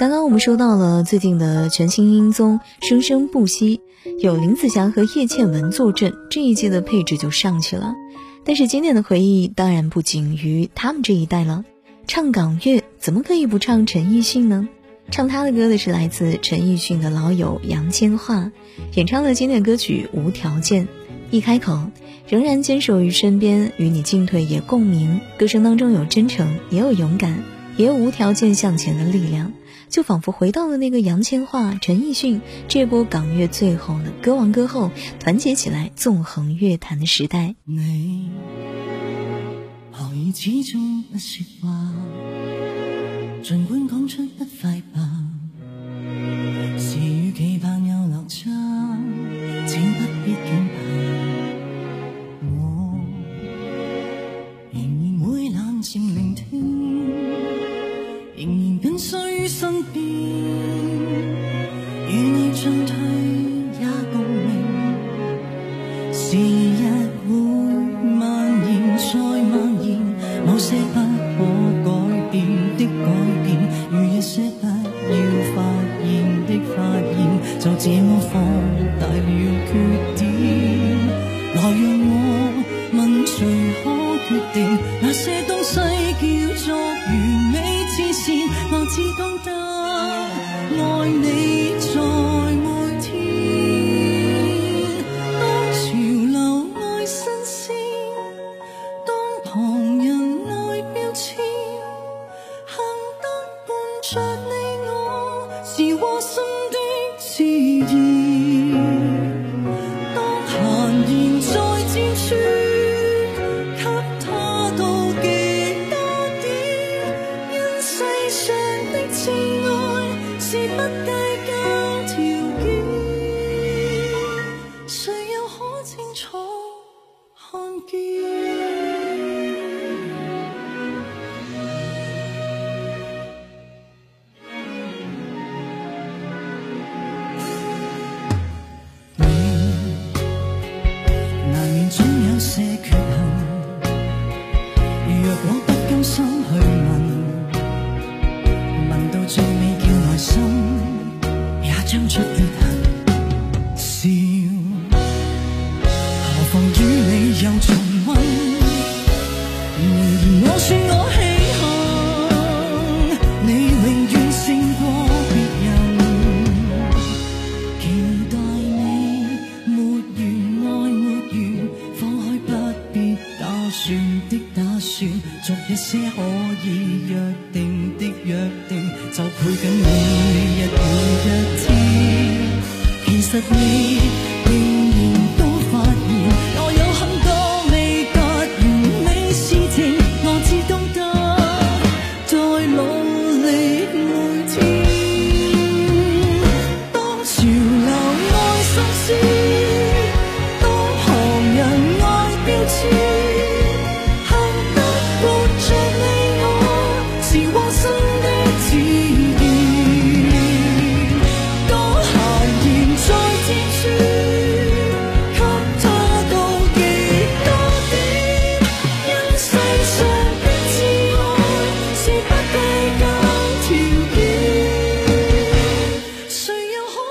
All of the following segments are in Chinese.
刚刚我们说到了最近的全新音综《生生不息》，有林子祥和叶倩文坐镇，这一季的配置就上去了。但是经典的回忆当然不仅于他们这一代了。唱港乐怎么可以不唱陈奕迅呢？唱他的歌的是来自陈奕迅的老友杨千嬅，演唱的经典歌曲《无条件》。一开口，仍然坚守于身边，与你进退也共鸣。歌声当中有真诚，也有勇敢，也有无条件向前的力量。就仿佛回到了那个杨千嬅、陈奕迅这波港乐最后的歌王歌后团结起来纵横乐坛的时代。你好意始终不说话？尽管讲出不快进退也共鸣。时日会蔓延再蔓延，某些不可改变的改变，与一些不要发现的发现，就这么放大了缺点。来让旁人爱标签，幸得伴着你我是窝心的自然。当闲言再尖酸，给他到极多点，因世上的挚爱是不何妨与你又重温？我说我稀罕，你永远胜过别人。期待你没完，爱没完，放开不必打算的打算，作一些可以约定的约定，就陪紧每日每一天。 សឹកនេះ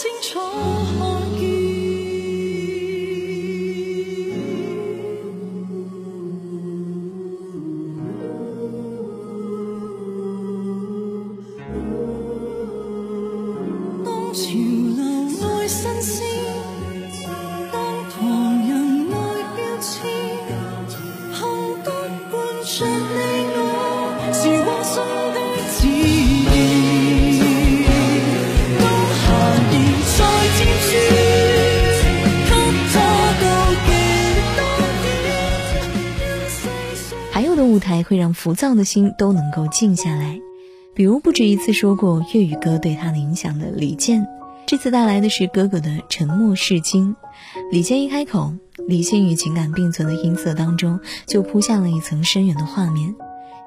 清楚。还有的舞台会让浮躁的心都能够静下来。比如不止一次说过粤语歌对他的影响的李健，这次带来的是哥哥的《沉默是金》。李健一开口，理性与情感并存的音色当中就铺下了一层深远的画面。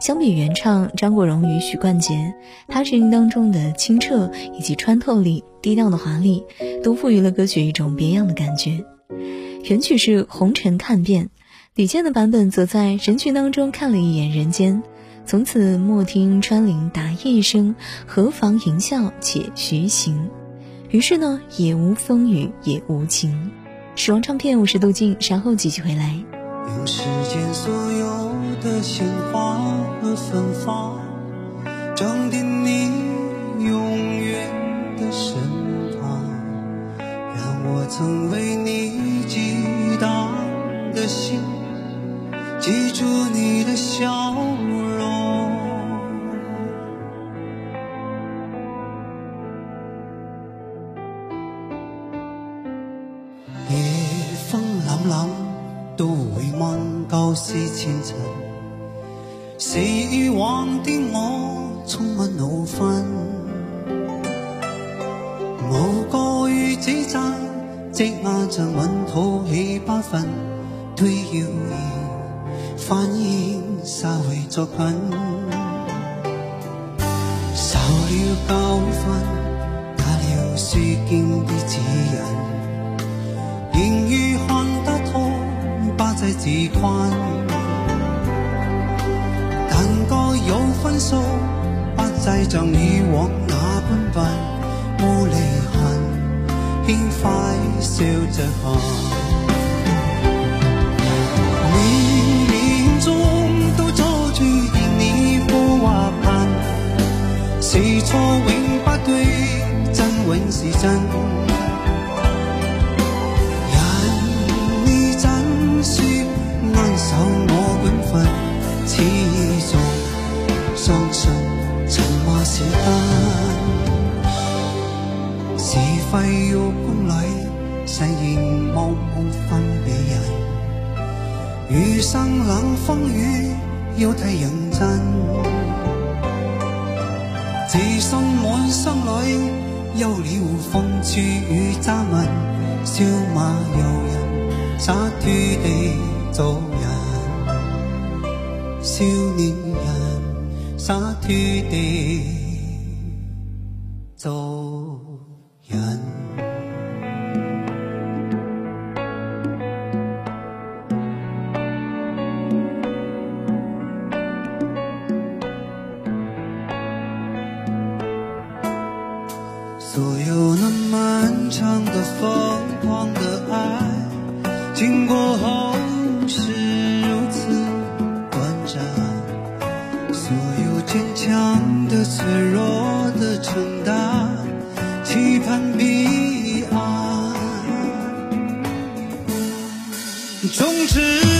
相比原唱张国荣与许冠杰，他声音当中的清澈以及穿透力、低调的华丽，都赋予了歌曲一种别样的感觉。原曲是《红尘看遍》，李健的版本则在人群当中看了一眼人间，从此莫听穿林打叶声，何妨吟啸且徐行。于是呢，也无风雨也无晴。时光唱片，我是杜静，稍后继续回来。用世间所有的鲜花和芬芳，装点你永远的身旁，让我曾为你激荡的心，记住你的笑容。夜风凛凛都会望旧事前尘。是以往的我充满怒愤。无告与指责积压着满肚起不愤推谣言反應稍微作近。受了教训，打了书经的指引。言語看得透，不制自困。但觉有分数，不制像以往那般笨。無離恨，轻快笑着行。错永不对，真永是真。人你怎说安守我本分，始终相信曾话是真，是非要公理，誓言莫梦分别人。余生冷风雨，要太认真。自信满心里，休了風吹雨揸紋，笑骂由人，洒脱地做人。少年人，洒脱地做人。所有那漫长的疯狂的爱，经过后是如此短暂。所有坚强的、脆弱的承担，期盼彼岸。终止。